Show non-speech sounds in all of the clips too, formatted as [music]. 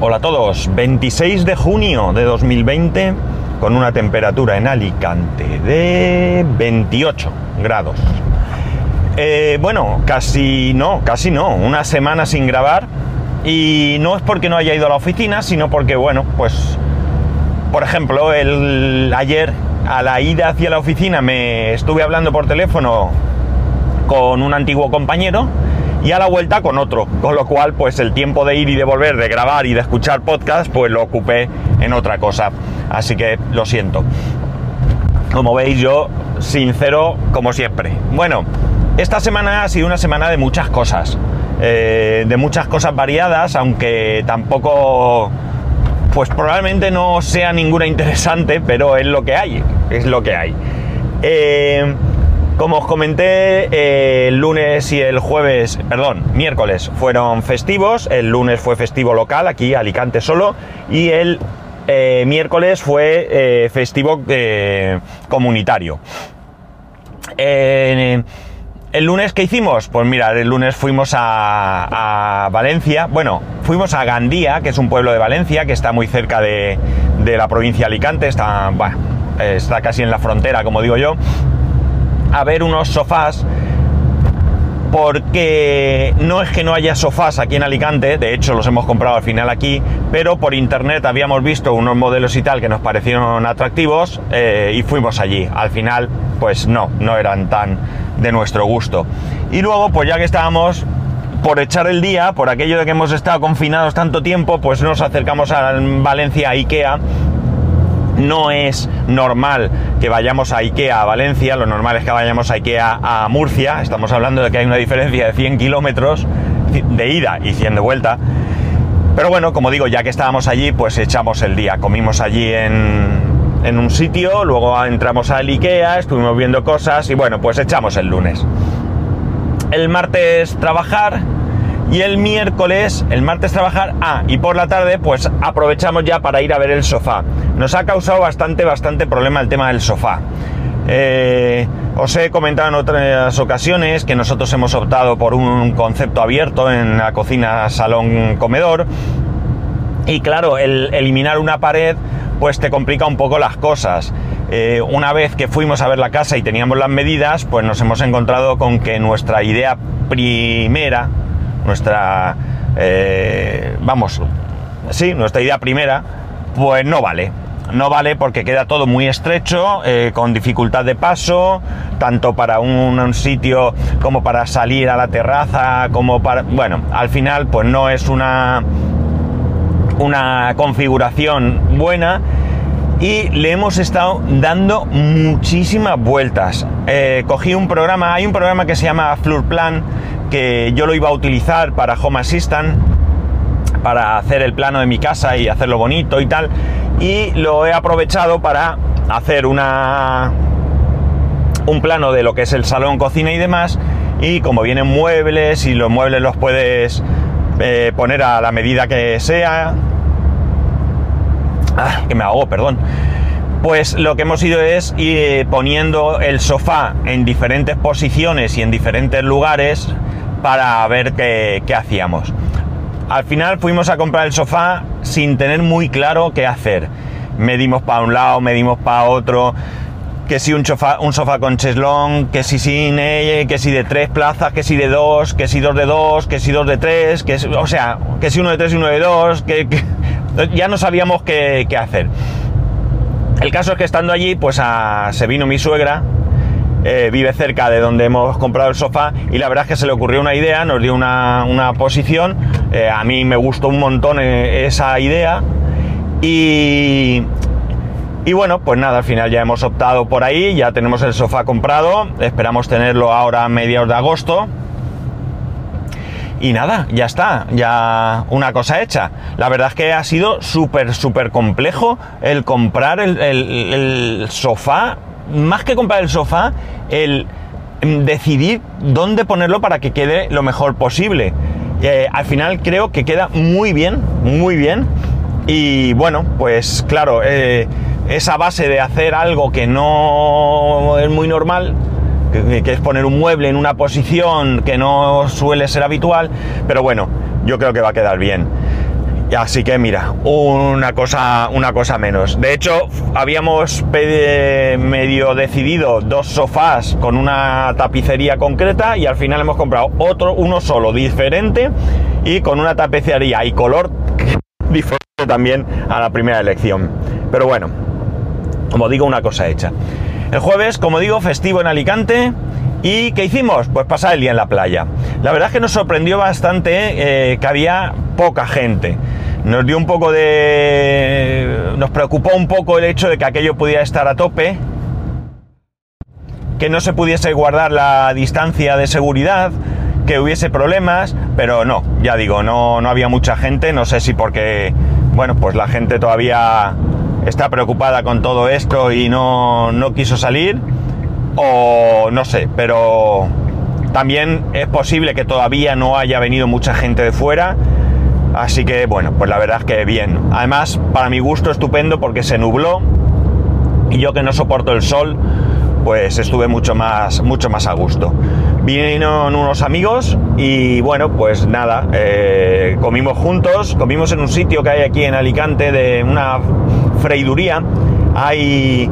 Hola a todos, 26 de junio de 2020 con una temperatura en Alicante de 28 grados. Eh, bueno, casi no, casi no, una semana sin grabar. Y no es porque no haya ido a la oficina, sino porque, bueno, pues, por ejemplo, el, ayer a la ida hacia la oficina me estuve hablando por teléfono con un antiguo compañero y a la vuelta con otro, con lo cual pues el tiempo de ir y de volver, de grabar y de escuchar podcast, pues lo ocupé en otra cosa. Así que lo siento. Como veis yo, sincero como siempre. Bueno, esta semana ha sido una semana de muchas cosas, eh, de muchas cosas variadas, aunque tampoco, pues probablemente no sea ninguna interesante, pero es lo que hay, es lo que hay. Eh, como os comenté, eh, el lunes y el jueves, perdón, miércoles fueron festivos, el lunes fue festivo local, aquí Alicante solo, y el eh, miércoles fue eh, festivo comunitario. el lunes, ¿qué hicimos? Pues mira, el lunes fuimos a, Valencia, bueno, fuimos a Gandía, que es un pueblo de Valencia, que está muy cerca de, la provincia de Alicante, está, está casi en la frontera, como digo yo a ver unos sofás porque no es que no haya sofás aquí en Alicante, de hecho los hemos comprado al final aquí, pero por internet habíamos visto unos modelos y tal que nos parecieron atractivos eh, y fuimos allí. Al final, pues no, no eran tan de nuestro gusto. Y luego, pues ya que estábamos por echar el día, por aquello de que hemos estado confinados tanto tiempo, pues nos acercamos a Valencia Ikea no es normal que vayamos a Ikea a Valencia, lo normal es que vayamos a Ikea a Murcia, estamos hablando de que hay una diferencia de 100 kilómetros de ida y 100 de vuelta. Pero bueno, como digo, ya que estábamos allí, pues echamos el día, comimos allí en, en un sitio, luego entramos al Ikea, estuvimos viendo cosas y bueno, pues echamos el lunes. El martes trabajar, y el miércoles, el martes trabajar, ah, y por la tarde pues aprovechamos ya para ir a ver el sofá. Nos ha causado bastante, bastante problema el tema del sofá. Eh, os he comentado en otras ocasiones que nosotros hemos optado por un concepto abierto en la cocina, salón, comedor. Y claro, el eliminar una pared pues te complica un poco las cosas. Eh, una vez que fuimos a ver la casa y teníamos las medidas, pues nos hemos encontrado con que nuestra idea primera, nuestra, eh, vamos, sí, nuestra idea primera, pues no vale. No vale porque queda todo muy estrecho, eh, con dificultad de paso, tanto para un, sitio como para salir a la terraza, como para... Bueno, al final pues no es una, una configuración buena y le hemos estado dando muchísimas vueltas. Eh, cogí un programa, hay un programa que se llama Floorplan que yo lo iba a utilizar para Home Assistant, para hacer el plano de mi casa y hacerlo bonito y tal, y lo he aprovechado para hacer una un plano de lo que es el salón, cocina y demás, y como vienen muebles y los muebles los puedes eh, poner a la medida que sea, ah, que me hago, perdón. Pues lo que hemos ido es ir poniendo el sofá en diferentes posiciones y en diferentes lugares para ver qué, hacíamos. Al final fuimos a comprar el sofá sin tener muy claro qué hacer. Medimos para un lado, medimos para otro, que si un sofá, con cheslón, que si sin ella, que si de tres plazas, que si de dos, que si dos de dos, que si dos de tres, que o sea, que si uno de tres y uno de dos, que, [laughs] ya no sabíamos qué, hacer. El caso es que estando allí, pues se vino mi suegra eh, vive cerca de donde hemos comprado el sofá y la verdad es que se le ocurrió una idea, nos dio una, posición, eh, a mí me gustó un montón eh, esa idea y, y bueno, pues nada, al final ya hemos optado por ahí, ya tenemos el sofá comprado, esperamos tenerlo ahora a mediados de agosto. Y nada, ya está, ya una cosa hecha. La verdad es que ha sido súper, súper complejo el comprar el, el sofá más que comprar el sofá, el decidir dónde ponerlo para que quede lo mejor posible. Eh, al final creo que queda muy bien, muy bien. Y bueno, pues claro, eh, esa base de hacer algo que no es muy normal, que, es poner un mueble en una posición que no suele ser habitual, pero bueno, yo creo que va a quedar bien. Así que mira, una cosa, una cosa menos. De hecho, habíamos medio decidido dos sofás con una tapicería concreta y al final hemos comprado otro, uno solo, diferente y con una tapicería y color [laughs] diferente también a la primera elección. Pero bueno, como digo, una cosa hecha. El jueves, como digo, festivo en Alicante. ¿Y qué hicimos? Pues pasar el día en la playa. La verdad es que nos sorprendió bastante eh, que había poca gente. Nos dio un poco de... nos preocupó un poco el hecho de que aquello pudiera estar a tope, que no se pudiese guardar la distancia de seguridad, que hubiese problemas, pero no, ya digo, no, no había mucha gente, no sé si porque, bueno, pues la gente todavía está preocupada con todo esto y no, no quiso salir, o no sé, pero también es posible que todavía no haya venido mucha gente de fuera Así que bueno, pues la verdad es que bien. Además, para mi gusto estupendo porque se nubló y yo que no soporto el sol, pues estuve mucho más, mucho más a gusto. Vinieron unos amigos y bueno, pues nada, eh, comimos juntos, comimos en un sitio que hay aquí en Alicante de una freiduría. Hay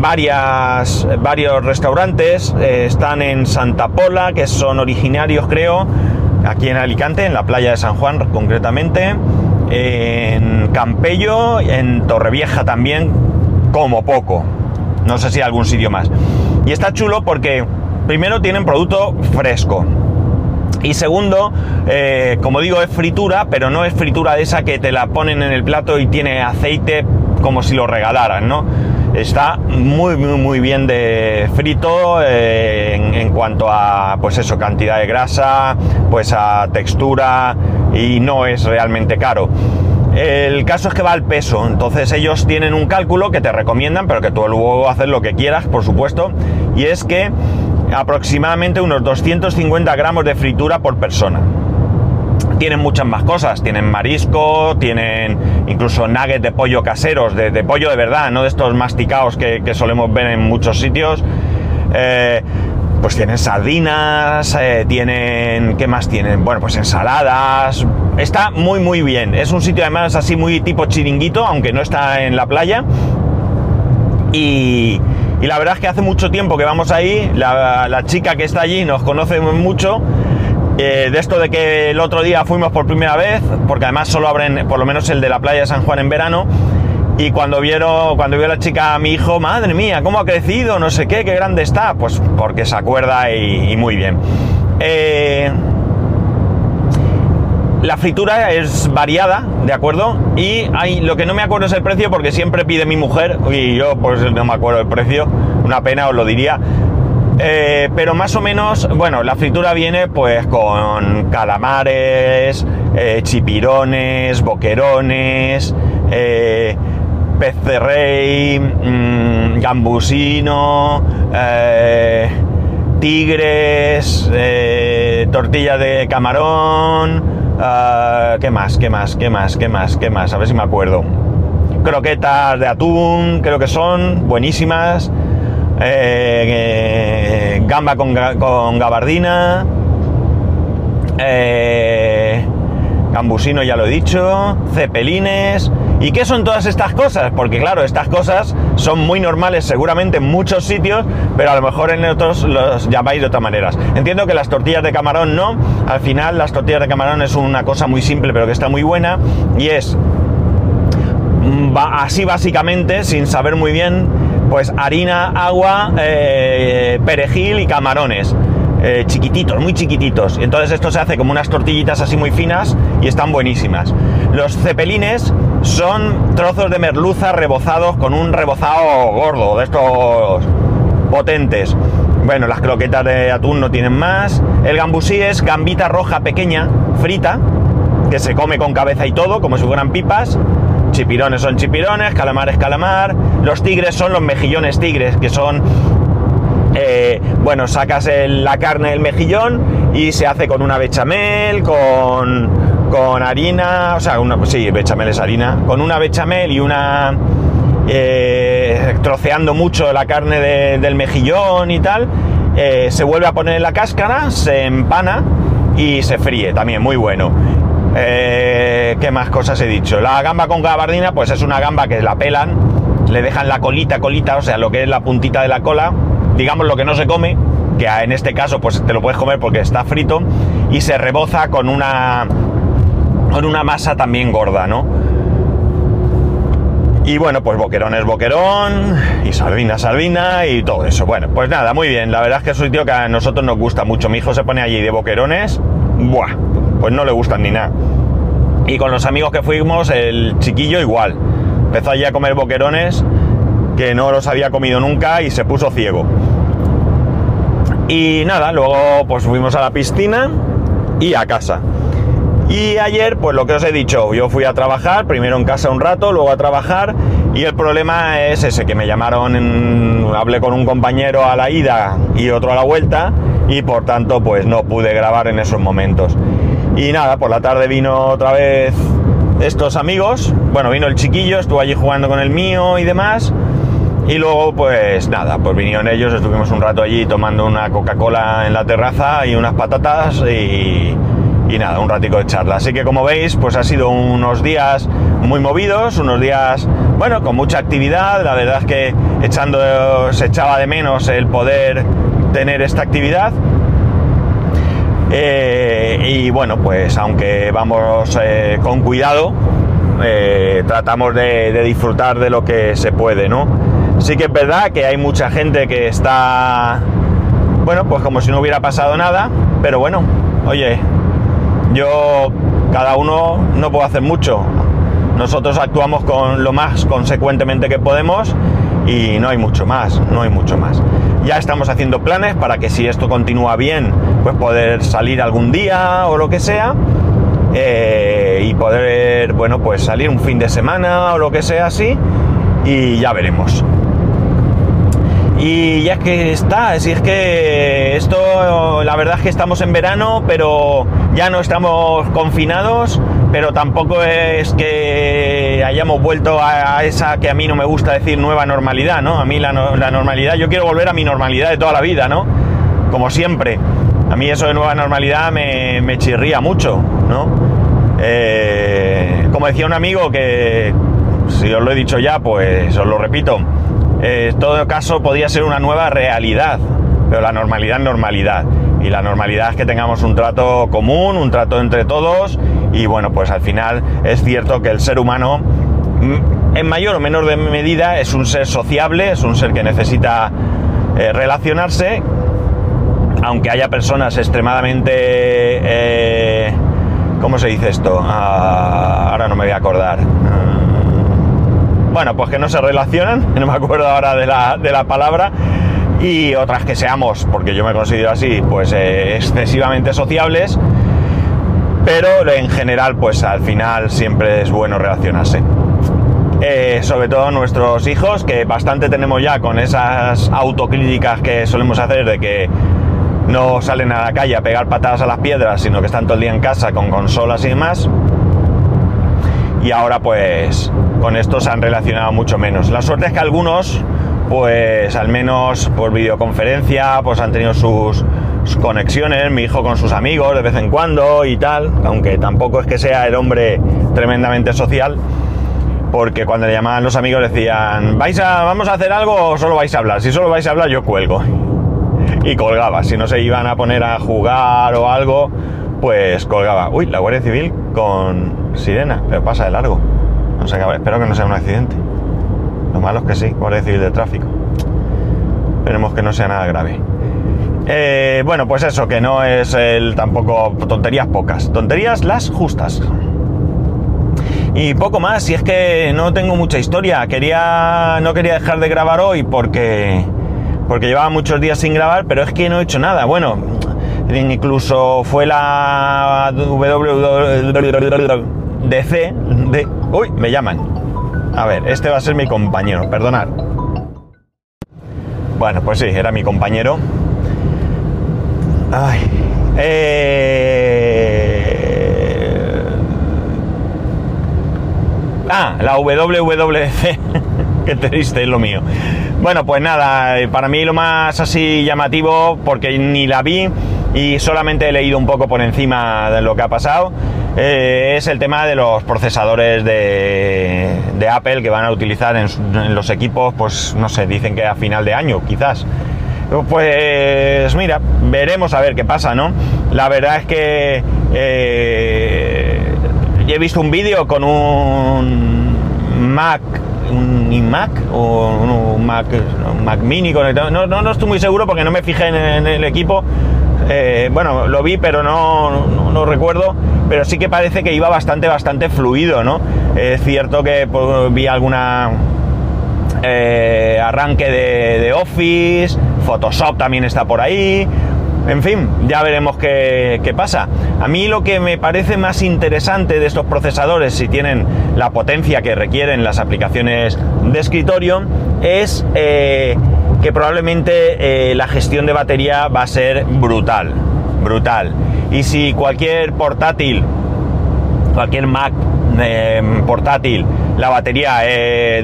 varias, varios restaurantes, eh, están en Santa Pola, que son originarios creo, aquí en Alicante, en la playa de San Juan concretamente, en Campello, en Torrevieja también, como poco. No sé si algún sitio más. Y está chulo porque primero tienen producto fresco. Y segundo, eh, como digo, es fritura, pero no es fritura de esa que te la ponen en el plato y tiene aceite como si lo regalaran, ¿no? Está muy, muy, muy bien de frito eh, en, cuanto a, pues eso, cantidad de grasa, pues a textura y no es realmente caro. El caso es que va al peso, entonces ellos tienen un cálculo que te recomiendan, pero que tú luego haces lo que quieras, por supuesto, y es que aproximadamente unos 250 gramos de fritura por persona tienen muchas más cosas. Tienen marisco, tienen incluso nuggets de pollo caseros, de, pollo de verdad, no de estos masticados que, solemos ver en muchos sitios. Eh, pues tienen sardinas, eh, tienen... ¿Qué más tienen? Bueno, pues ensaladas. Está muy, muy bien. Es un sitio además así muy tipo chiringuito, aunque no está en la playa. Y, y la verdad es que hace mucho tiempo que vamos ahí. La, la chica que está allí nos conoce mucho eh, de esto de que el otro día fuimos por primera vez, porque además solo abren por lo menos el de la playa de San Juan en verano, y cuando vieron, cuando vio la chica a mi hijo, madre mía, cómo ha crecido, no sé qué, qué grande está, pues porque se acuerda y, muy bien. Eh, la fritura es variada, ¿de acuerdo? Y hay, lo que no me acuerdo es el precio porque siempre pide mi mujer y yo pues no me acuerdo el precio, una pena os lo diría, eh, pero más o menos, bueno, la fritura viene pues con calamares, eh, chipirones, boquerones, eh, pez de rey, mm, gambusino, eh, tigres, tortilla de camarón, ¿qué más? ¿Qué más? ¿Qué más? ¿Qué más? ¿Qué más? A ver si me acuerdo. Croquetas de atún, creo que son buenísimas. Eh, gamba con, gabardina, eh, gambusino ya lo he dicho, cepelines. ¿Y qué son todas estas cosas? Porque claro, estas cosas son muy normales seguramente en muchos sitios, pero a lo mejor en otros los llamáis de otras maneras. Entiendo que las tortillas de camarón no, al final las tortillas de camarón es una cosa muy simple pero que está muy buena y es mm, así básicamente, sin saber muy bien, pues harina, agua, eh, perejil y camarones. Eh, chiquititos, muy chiquititos. Entonces esto se hace como unas tortillitas así muy finas y están buenísimas. Los cepelines son trozos de merluza rebozados con un rebozado gordo, de estos potentes. Bueno, las croquetas de atún no tienen más. El gambusí es gambita roja pequeña, frita, que se come con cabeza y todo, como si fueran pipas. Chipirones son chipirones, calamar es calamar. Los tigres son los mejillones tigres, que son eh, bueno, sacas la carne del mejillón y se hace con una bechamel, con, con harina, o sea, una, sí, bechamel es harina, con una bechamel y una... Eh, troceando mucho la carne del mejillón y tal, eh, se vuelve a poner en la cáscara, se empana y se fríe, también muy bueno. Eh, ¿Qué más cosas he dicho? La gamba con gabardina, pues es una gamba que la pelan, le dejan la colita, colita, o sea, lo que es la puntita de la cola, digamos lo que no se come, que en este caso pues te lo puedes comer porque está frito, y se reboza con una, con una masa también gorda, ¿no? Y bueno, pues boquerón es boquerón, y sardina, sardina, y todo eso. Bueno, pues nada, muy bien. La verdad es que es un sitio que a nosotros nos gusta mucho. Mi hijo se pone allí de boquerones, ¡buah! Pues no le gustan ni nada. Y con los amigos que fuimos, el chiquillo igual. Empezó allí a comer boquerones que no los había comido nunca y se puso ciego. Y nada, luego pues fuimos a la piscina y a casa. Y ayer, pues lo que os he dicho, yo fui a trabajar, primero en casa un rato, luego a trabajar, y el problema es ese, que me llamaron, hablé con un compañero a la ida y otro a la vuelta, y por tanto, pues no pude grabar en esos momentos. Y nada, por la tarde vino otra vez estos amigos, bueno, vino el chiquillo, estuvo allí jugando con el mío y demás, y luego, pues nada, pues vinieron ellos, estuvimos un rato allí tomando una Coca-Cola en la terraza y unas patatas y y nada, un ratico de charla. Así que como veis, pues ha sido unos días muy movidos, unos días, bueno, con mucha actividad. La verdad es que echando, se echaba de menos el poder tener esta actividad. Eh, y bueno, pues aunque vamos eh, con cuidado, eh, tratamos de, de disfrutar de lo que se puede, ¿no? Sí que es verdad que hay mucha gente que está, bueno, pues como si no hubiera pasado nada, pero bueno, oye, yo, cada uno no puedo hacer mucho. Nosotros actuamos con lo más consecuentemente que podemos y no hay mucho más, no hay mucho más. Ya estamos haciendo planes para que si esto continúa bien, pues poder salir algún día o lo que sea. Eh, y poder, bueno, pues salir un fin de semana o lo que sea así. Y ya veremos. Y ya es que está, si es que esto, la verdad es que estamos en verano, pero ya no estamos confinados, pero tampoco es que hayamos vuelto a, esa que a mí no me gusta decir nueva normalidad, ¿no? A mí la, normalidad, yo quiero volver a mi normalidad de toda la vida, ¿no? Como siempre. A mí eso de nueva normalidad me, chirría mucho, ¿no? Eh, como decía un amigo que, si os lo he dicho ya, pues os lo repito eh, en todo caso podría ser una nueva realidad, pero la normalidad es normalidad. Y la normalidad es que tengamos un trato común, un trato entre todos, y bueno, pues al final es cierto que el ser humano, mm, en mayor o menor medida, es un ser sociable, es un ser que necesita eh, relacionarse, aunque haya personas extremadamente... Eh, ¿Cómo se dice esto? Ah, ahora no me voy a acordar. Bueno, pues que no se relacionan, [laughs] no me acuerdo ahora de la, palabra, y otras que seamos, porque yo me considero así, pues eh, excesivamente sociables, pero en general, pues al final siempre es bueno relacionarse. Eh, sobre todo nuestros hijos, que bastante tenemos ya con esas autocríticas que solemos hacer de que no salen a la calle a pegar patadas a las piedras, sino que están todo el día en casa con consolas y demás y ahora pues con esto se han relacionado mucho menos. La suerte es que algunos pues al menos por videoconferencia pues han tenido sus, conexiones, mi hijo con sus amigos de vez en cuando y tal, aunque tampoco es que sea el hombre tremendamente social, porque cuando le llamaban los amigos decían, ¿vais a, vamos a hacer algo o solo vais a hablar? Si solo vais a hablar yo cuelgo. Y colgaba, si no se iban a poner a jugar o algo, pues colgaba. Uy, la Guardia Civil con sirena, pero pasa de largo. No sé, espero que no sea un accidente. Lo malo es que sí, Guardia Civil de Tráfico. Esperemos que no sea nada grave. Eh, bueno, pues eso, que no es el tampoco tonterías pocas, tonterías las justas. Y poco más, si es que no tengo mucha historia. Quería, no quería dejar de grabar hoy porque, porque llevaba muchos días sin grabar, pero es que no he hecho nada. Bueno, incluso fue la WWDC de... Uy, me llaman. A ver, este va a ser mi compañero, perdonad. Bueno, pues sí, era mi compañero. Ay. Eh... Ah, la WWDC. [laughs] Qué triste es lo mío. Bueno, pues nada, para mí lo más así llamativo, porque ni la vi, y solamente he leído un poco por encima de lo que ha pasado. eh, es el tema de los procesadores de, de Apple que van a utilizar en, en, los equipos, pues no sé, dicen que a final de año, quizás. Pues mira, veremos a ver qué pasa, ¿no? La verdad es que eh, he visto un vídeo con un Mac, un iMac o un Mac, un Mac Mini. No, no, no, estoy muy seguro porque no me fijé en, el equipo. Eh, bueno, lo vi, pero no, no, no, recuerdo. Pero sí que parece que iba bastante, bastante fluido, ¿no? Es cierto que pues, vi alguna eh, arranque de, de Office, Photoshop también está por ahí. En fin, ya veremos qué, qué, pasa. A mí lo que me parece más interesante de estos procesadores, si tienen la potencia que requieren las aplicaciones de escritorio, es eh, que probablemente eh, la gestión de batería va a ser brutal. Brutal. Y si cualquier portátil, cualquier Mac eh, portátil, la batería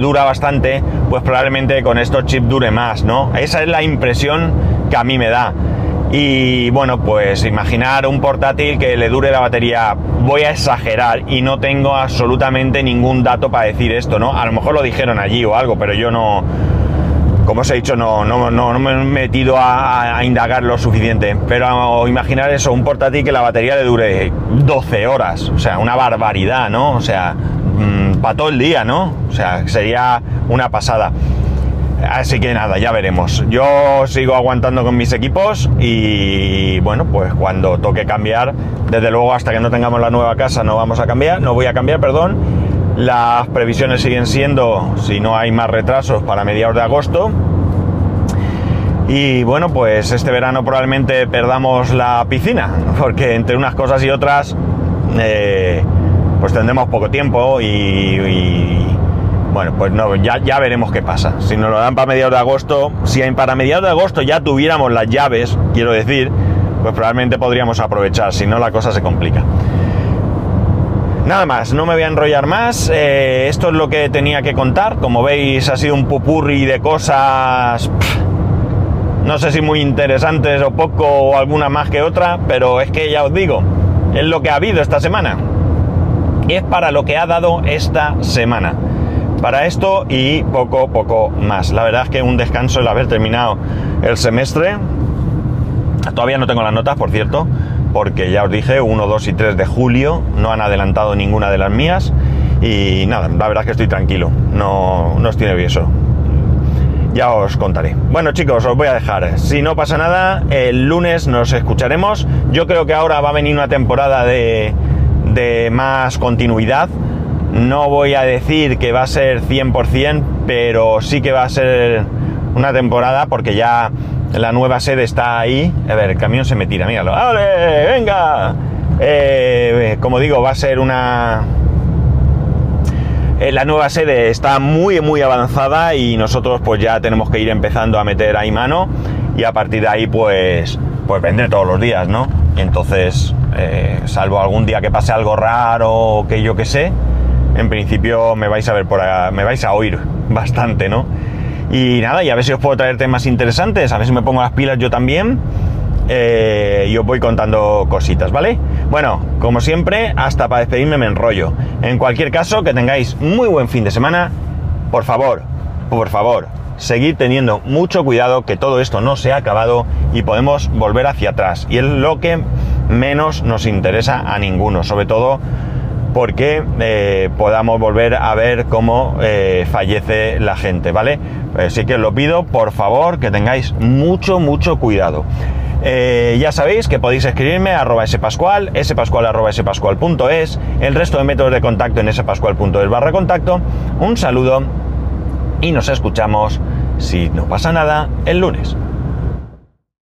dura bastante, pues probablemente con estos chips dure más, ¿no? Esa es la impresión que a mí me da. Y bueno, pues imaginar un portátil que le dure la batería, voy a exagerar y no tengo absolutamente ningún dato para decir esto, ¿no? A lo mejor lo dijeron allí o algo, pero yo no, como os he dicho, no, no, no, me he metido a, indagar lo suficiente. Pero imaginar eso, un portátil que la batería le dure 12 horas, o sea, una barbaridad, ¿no? O sea, mmm, para todo el día, ¿no? O sea, sería una pasada. Así que nada, ya veremos. Yo sigo aguantando con mis equipos y bueno, pues cuando toque cambiar, desde luego hasta que no tengamos la nueva casa no vamos a cambiar, no voy a cambiar, perdón. Las previsiones siguen siendo, si no hay más retrasos, para mediados de agosto. Y bueno, pues este verano probablemente perdamos la piscina, [laughs] porque entre unas cosas y otras, eh, pues tendremos poco tiempo y, y bueno, pues no, ya, ya, veremos qué pasa. Si nos lo dan para mediados de agosto, si para mediados de agosto ya tuviéramos las llaves, quiero decir, pues probablemente podríamos aprovechar, si no la cosa se complica. Nada más, no me voy a enrollar más. Eh, esto es lo que tenía que contar. Como veis, ha sido un pupurri de cosas. No sé si muy interesantes o poco, o alguna más que otra, pero es que ya os digo, es lo que ha habido esta semana. Es para lo que ha dado esta semana para esto y poco, poco más. La verdad es que un descanso el haber terminado el semestre. Todavía no tengo las notas, por cierto, porque ya os dije, 1, 2 y 3 de julio no han adelantado ninguna de las mías. Y nada, la verdad es que estoy tranquilo, no, no estoy nervioso. Ya os contaré. Bueno chicos, os voy a dejar. Si no pasa nada, el lunes nos escucharemos. Yo creo que ahora va a venir una temporada de, de más continuidad no voy a decir que va a ser 100%, pero sí que va a ser una temporada porque ya la nueva sede está ahí. A ver, el camión se me tira, míralo. ¡Vale! ¡Venga! Eh, como digo, va a ser una... Eh, la nueva sede está muy, muy avanzada y nosotros pues ya tenemos que ir empezando a meter ahí mano y a partir de ahí pues, pues vendré todos los días, ¿no? Entonces, eh, salvo algún día que pase algo raro o que yo que sé, en principio me vais a ver por acá, me vais a oír bastante, ¿no? Y nada, y a ver si os puedo traer temas interesantes, a ver si me pongo las pilas yo también. Eh, y os voy contando cositas, ¿vale? Bueno, como siempre, hasta para despedirme me enrollo. En cualquier caso, que tengáis muy buen fin de semana. Por favor, por favor, seguid teniendo mucho cuidado que todo esto no se ha acabado y podemos volver hacia atrás. Y es lo que menos nos interesa a ninguno, sobre todo porque eh, podamos volver a ver cómo eh, fallece la gente, ¿vale? Así que os lo pido, por favor, que tengáis mucho, mucho cuidado. Eh, ya sabéis que podéis escribirme a arroba spascual, spascual arroba spascual.es, el resto de métodos de contacto en spascual.es barra contacto. Un saludo y nos escuchamos, si no pasa nada, el lunes.